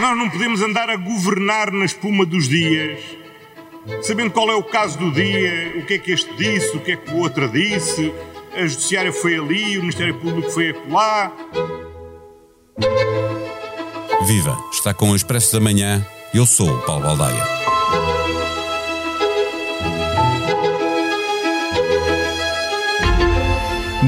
Nós não podemos andar a governar na espuma dos dias, sabendo qual é o caso do dia, o que é que este disse, o que é que o outro disse, a Judiciária foi ali, o Ministério Público foi acolá. Viva! Está com o Expresso da Manhã. Eu sou o Paulo Baldaia.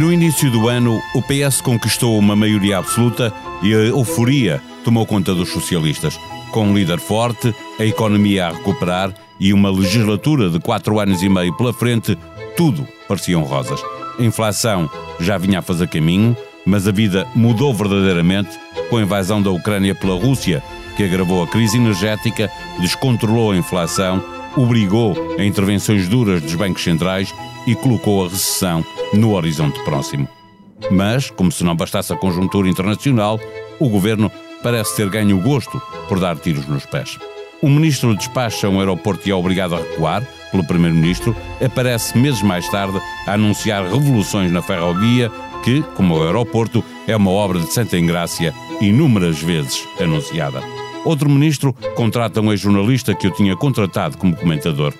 No início do ano, o PS conquistou uma maioria absoluta e a euforia tomou conta dos socialistas. Com um líder forte, a economia a recuperar e uma legislatura de quatro anos e meio pela frente, tudo pareciam rosas. A inflação já vinha a fazer caminho, mas a vida mudou verdadeiramente com a invasão da Ucrânia pela Rússia, que agravou a crise energética, descontrolou a inflação, obrigou a intervenções duras dos bancos centrais e colocou a recessão no horizonte próximo. Mas, como se não bastasse a conjuntura internacional, o governo parece ter ganho gosto por dar tiros nos pés. O ministro despacha um aeroporto e é obrigado a recuar, pelo primeiro-ministro, aparece meses mais tarde a anunciar revoluções na ferrovia, que, como o aeroporto, é uma obra de Santa Engrácia inúmeras vezes anunciada. Outro ministro contrata um ex-jornalista que o tinha contratado como comentador.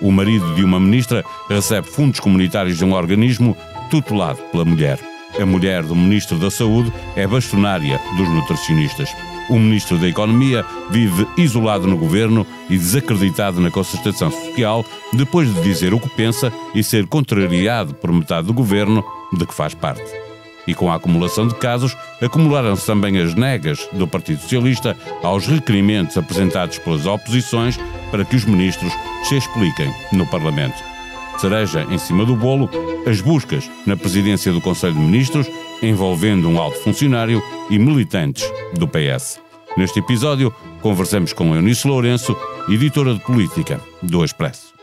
O marido de uma ministra recebe fundos comunitários de um organismo tutelado pela mulher. A mulher do ministro da Saúde é bastonária dos nutricionistas. O ministro da Economia vive isolado no governo e desacreditado na concertação social, depois de dizer o que pensa e ser contrariado por metade do governo de que faz parte. E com a acumulação de casos, acumularam-se também as negas do Partido Socialista aos requerimentos apresentados pelas oposições para que os ministros se expliquem no Parlamento. Cereja em cima do bolo, as buscas na presidência do Conselho de Ministros, envolvendo um alto funcionário e militantes do PS. Neste episódio, conversamos com Eunice Lourenço, editora de política do Expresso.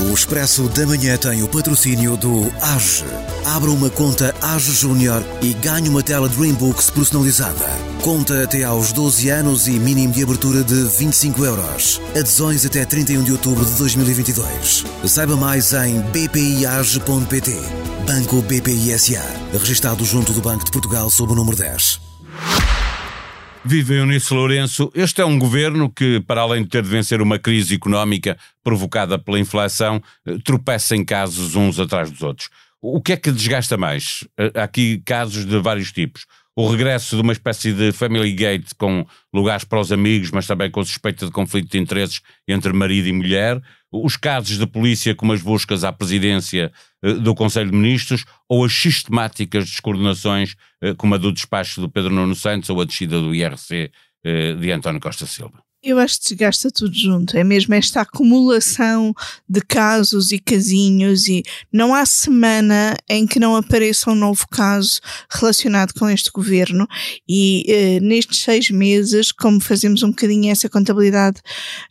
O Expresso da Manhã tem o patrocínio do AGE. Abra uma conta AGE Júnior e ganhe uma tela Dreambooks personalizada. Conta até aos 12 anos e mínimo de abertura de 25 euros. Adesões até 31 de outubro de 2022. Saiba mais em bpiage.pt. Banco BPI SA. Registado junto do Banco de Portugal sob o número 10. Vive Eunice Lourenço. Este é um governo que, para além de ter de vencer uma crise económica provocada pela inflação, eh, tropeça em casos uns atrás dos outros. O que é que desgasta mais? Eh, há aqui casos de vários tipos. O regresso de uma espécie de family gate com lugares para os amigos, mas também com suspeita de conflito de interesses entre marido e mulher os casos de polícia como as buscas à presidência eh, do Conselho de Ministros ou as sistemáticas descoordenações eh, como a do despacho do Pedro Nuno Santos ou a descida do IRC de António Costa Silva. Eu acho que desgasta tudo junto. É mesmo esta acumulação de casos e casinhos e não há semana em que não apareça um novo caso relacionado com este governo e eh, nestes seis meses, como fazemos um bocadinho essa contabilidade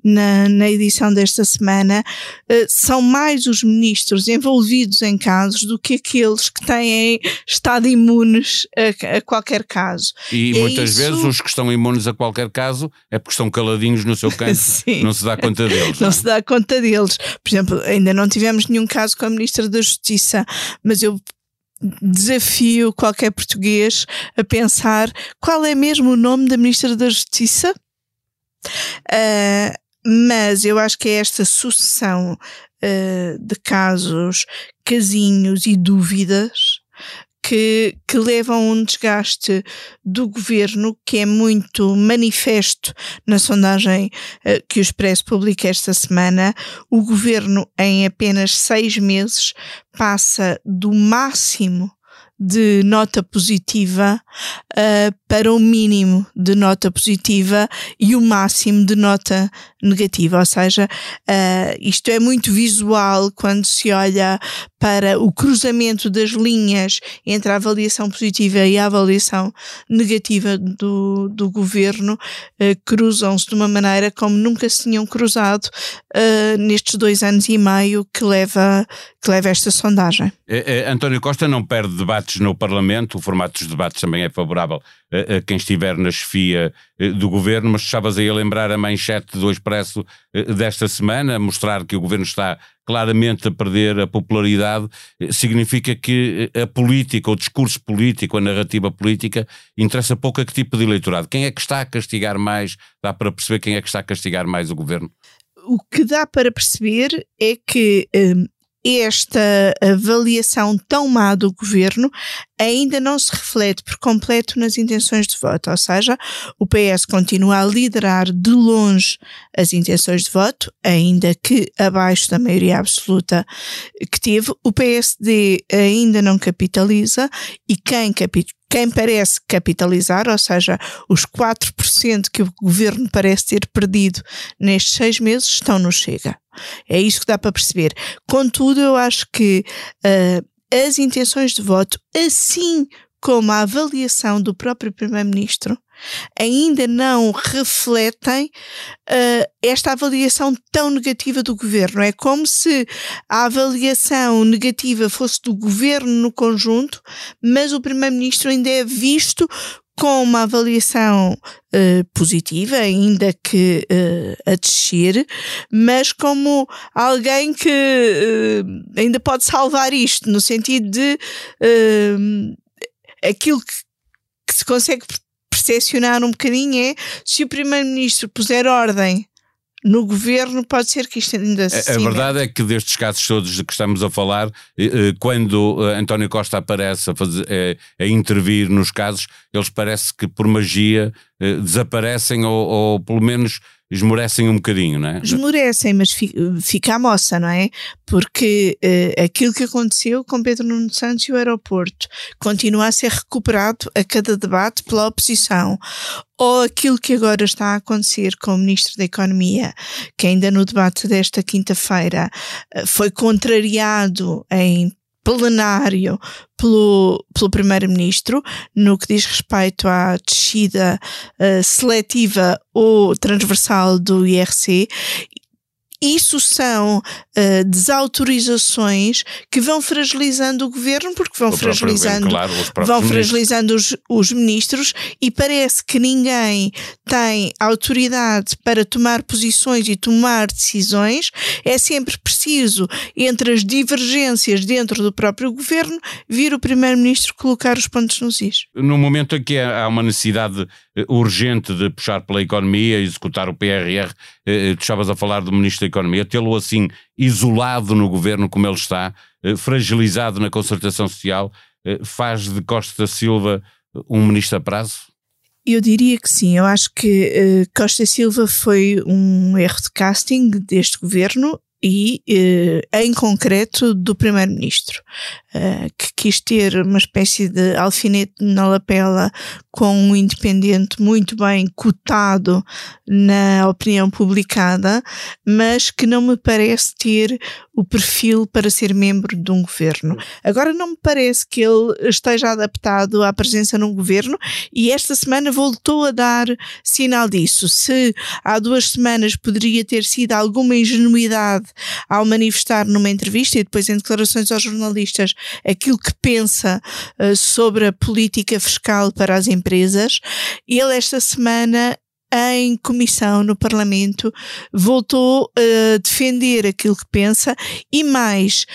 na, na edição desta semana, eh, são mais os ministros envolvidos em casos do que aqueles que têm estado imunes a, a qualquer caso. E é muitas isso... vezes os que estão imunes a qualquer caso é porque estão caladitos no seu canto, não se dá conta deles. Não, não, é? se dá conta deles. Por exemplo, ainda não tivemos nenhum caso com a Ministra da Justiça, mas eu desafio qualquer português a pensar qual é mesmo o nome da Ministra da Justiça. Uh, mas eu acho que é esta sucessão uh, de casos, casinhos e dúvidas que, que levam um desgaste do governo que é muito manifesto na sondagem uh, que o Expresso publica esta semana. O governo, em apenas seis meses, passa do máximo de nota positiva uh, para o mínimo de nota positiva e o máximo de nota negativa. Ou seja, uh, isto é muito visual quando se olha para o cruzamento das linhas entre a avaliação positiva e a avaliação negativa do, do governo, uh, cruzam-se de uma maneira como nunca se tinham cruzado nestes dois anos e meio que leva, que leva esta sondagem. É, é, António Costa não perde debates no Parlamento, o formato dos debates também é favorável a, a quem estiver na chefia eh, do governo, mas estavas aí a lembrar a manchete do Expresso eh, desta semana, a mostrar que o governo está claramente a perder a popularidade, eh, significa que a política, o discurso político, a narrativa política, interessa pouco a que tipo de eleitorado. Quem é que está a castigar mais? Dá para perceber quem é que está a castigar mais o governo? O que dá para perceber é que esta avaliação tão má do governo ainda não se reflete por completo nas intenções de voto, ou seja, o PS continua a liderar de longe as intenções de voto, ainda que abaixo da maioria absoluta que teve. O PSD ainda não capitaliza e quem capitaliza quem parece capitalizar, ou seja, os 4% que o governo parece ter perdido nestes seis meses, estão no Chega. É isso que dá para perceber. Contudo, eu acho que uh, as intenções de voto, assim como a avaliação do próprio Primeiro-Ministro, ainda não refletem uh, esta avaliação tão negativa do governo. É como se a avaliação negativa fosse do governo no conjunto, mas o primeiro-ministro ainda é visto com uma avaliação uh, positiva, ainda que uh, a descer, mas como alguém que uh, ainda pode salvar isto, no sentido de aquilo que, que se consegue percepcionar um bocadinho é se o Primeiro-Ministro puser ordem no governo pode ser que isto ainda se. A, a verdade é que destes casos todos de que estamos a falar, eh, eh, quando eh, António Costa aparece a, fazer, a intervir nos casos, eles parece que por magia desaparecem ou, ou pelo menos esmorecem um bocadinho, não é? Esmorecem, mas fica a moça, não é? Porque uh, aquilo que aconteceu com Pedro Nuno Santos e o aeroporto continua a ser recuperado a cada debate pela oposição. Ou aquilo que agora está a acontecer com o Ministro da Economia, que ainda no debate desta quinta-feira uh, foi contrariado em plenário pelo, pelo Primeiro-Ministro no que diz respeito à descida uh, seletiva ou transversal do IRC isso são uh, desautorizações que vão fragilizando o governo, porque vão o fragilizando, claro, vão fragilizando os, os, ministros e parece que ninguém tem autoridade para tomar posições e tomar decisões. É sempre preciso, entre as divergências dentro do próprio governo, vir o primeiro-ministro colocar os pontos nos is. No momento em que há uma necessidade eh, urgente de puxar pela economia, executar o PRR, eh, tu estavas a falar do Ministro da Economia, tê-lo assim isolado no governo como ele está, eh, fragilizado na concertação social, faz de Costa Silva um ministro a prazo? Eu diria que sim. Eu acho que uh, Costa Silva foi um erro de casting deste governo e, uh, em concreto, do Primeiro-Ministro, uh, que quis ter uma espécie de alfinete na lapela com um independente muito bem cotado na opinião publicada, mas que não me parece ter o perfil para ser membro de um governo. Agora não me parece que ele esteja adaptado à presença num governo e esta semana voltou a dar sinal disso. Se há duas semanas poderia ter sido alguma ingenuidade ao manifestar numa entrevista e depois em declarações aos jornalistas aquilo que pensa uh, sobre a política fiscal para as empresas, ele esta semana em comissão no Parlamento voltou a defender aquilo que pensa e mais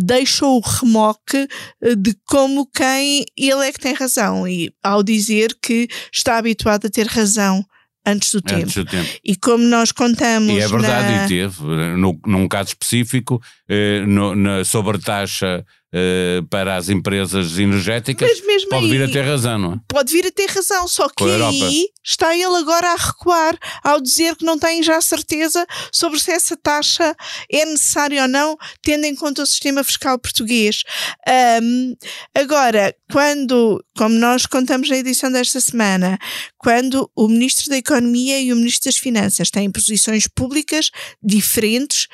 deixou o remoque de como quem ele é que tem razão. E ao dizer que está habituado a ter razão antes do, antes tempo. do tempo. E como nós contamos. E é verdade, na... e teve. No, num caso específico, eh, no, na sobretaxa eh, para as empresas energéticas, pode aí, vir a ter razão, não é? Pode vir a ter razão, só que aí está ele agora a recuar ao dizer que não tem já certeza sobre se essa taxa é necessária ou não, tendo em conta o sistema fiscal português. Um, agora, quando, como nós contamos na edição desta semana, quando o Ministro da Economia e o Ministro das Finanças têm posições públicas diferentes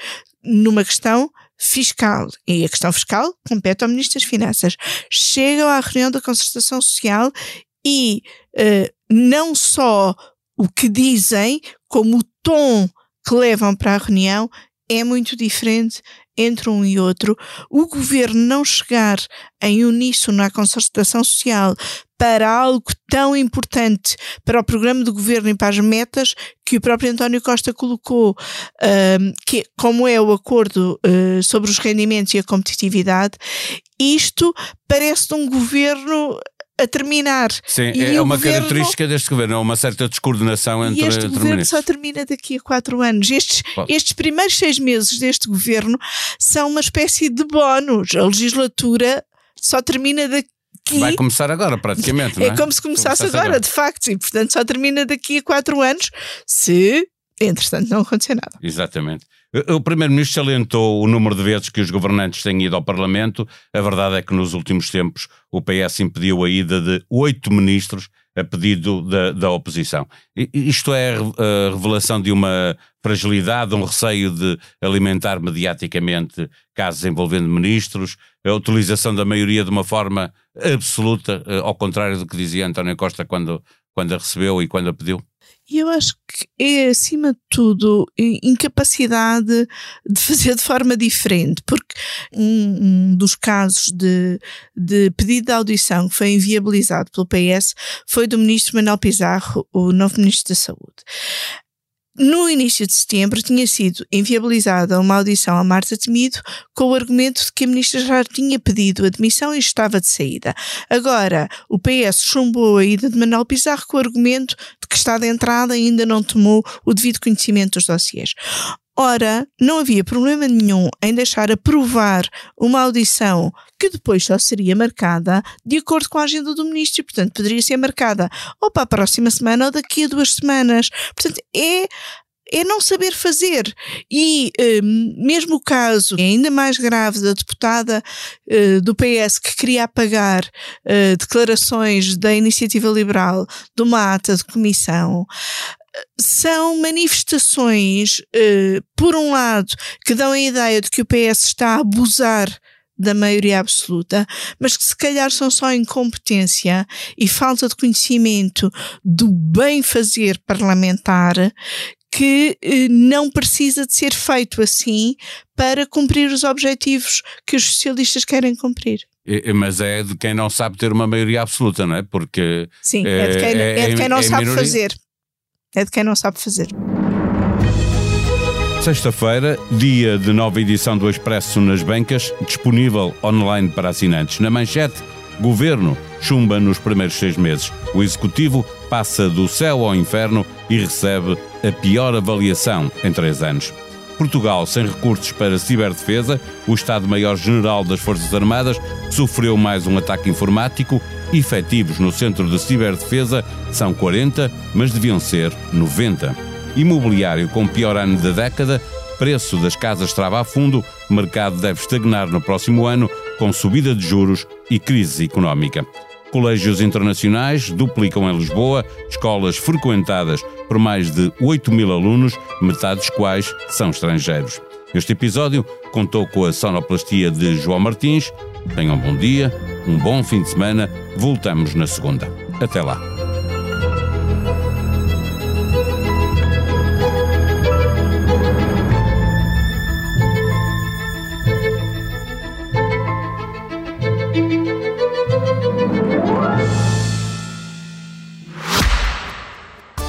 numa questão fiscal, e a questão fiscal compete ao Ministro das Finanças, chegam à reunião da concertação social e uh, não só o que dizem, como o tom que levam para a reunião é muito diferente entre um e outro. O governo não chegar em uníssono à concertação social para algo tão importante para o programa do governo e para as metas que o próprio António Costa colocou, uh, que, como é o acordo uh, sobre os rendimentos e a competitividade, isto parece um governo a terminar. Sim, e é uma governo, característica deste governo, é uma certa descoordenação entre, este governo só termina daqui a quatro anos. Estes, estes primeiros seis meses deste governo são uma espécie de bónus. A legislatura só termina daqui Vai começar agora, praticamente. Não é? é como se começasse agora, agora, de facto, e portanto só termina daqui a quatro anos se, entretanto, não acontecer nada. Exatamente. O Primeiro-Ministro salientou o número de vezes que os governantes têm ido ao Parlamento. A verdade é que nos últimos tempos o PS impediu a ida de oito ministros a pedido da, da oposição. Isto é a revelação de uma fragilidade, um receio de alimentar mediaticamente casos envolvendo ministros, a utilização da maioria de uma forma absoluta, eh, ao contrário do que dizia António Costa quando, quando a recebeu e quando a pediu? E eu acho que é, acima de tudo, incapacidade de fazer de forma diferente, porque um, um, dos casos de, de pedido de audição que foi inviabilizado pelo PS foi do ministro Manuel Pizarro, o novo ministro da Saúde. No início de setembro tinha sido inviabilizada uma audição a Marta Temido com o argumento de que a ministra já tinha pedido admissão e estava de saída. Agora, o PS chumbou a ida de Manuel Pizarro com o argumento de que está de entrada e ainda não tomou o devido conhecimento dos dossiês. Ora, não havia problema nenhum em deixar aprovar uma audição que depois só seria marcada de acordo com a agenda do ministro e, portanto, poderia ser marcada ou para a próxima semana ou daqui a duas semanas. Portanto, é é não saber fazer. E um, mesmo o caso, ainda mais grave, da deputada uh, do PS que queria apagar uh, declarações da Iniciativa Liberal de uma ata de comissão, são manifestações, uh, por um lado, que dão a ideia de que o PS está a abusar da maioria absoluta, mas que se calhar são só incompetência e falta de conhecimento do bem fazer parlamentar que eh, não precisa de ser feito assim para cumprir os objetivos que os socialistas querem cumprir. Mas é de quem não sabe ter uma maioria absoluta, não é? Porque. Sim, é, de quem, é, é de quem não é sabe minoria. fazer. É de quem não sabe fazer. Sexta-feira, dia de nova edição do Expresso nas bancas, disponível online para assinantes. Na manchete, Governo chumba nos primeiros seis meses. O Executivo passa do céu ao inferno e recebe a pior avaliação em três anos. Portugal sem recursos para ciberdefesa, o Estado-Maior-General das Forças Armadas sofreu mais um ataque informático. Efetivos no Centro de Ciberdefesa são 40, mas deviam ser 90. Imobiliário com pior ano da década, preço das casas trava a fundo, mercado deve estagnar no próximo ano com subida de juros e crise económica. Colégios internacionais duplicam em Lisboa escolas frequentadas por mais de 8 mil alunos, metade dos quais são estrangeiros. Este episódio contou com a sonoplastia de João Martins. Tenham um bom dia, um bom fim de semana. Voltamos na segunda. Até lá.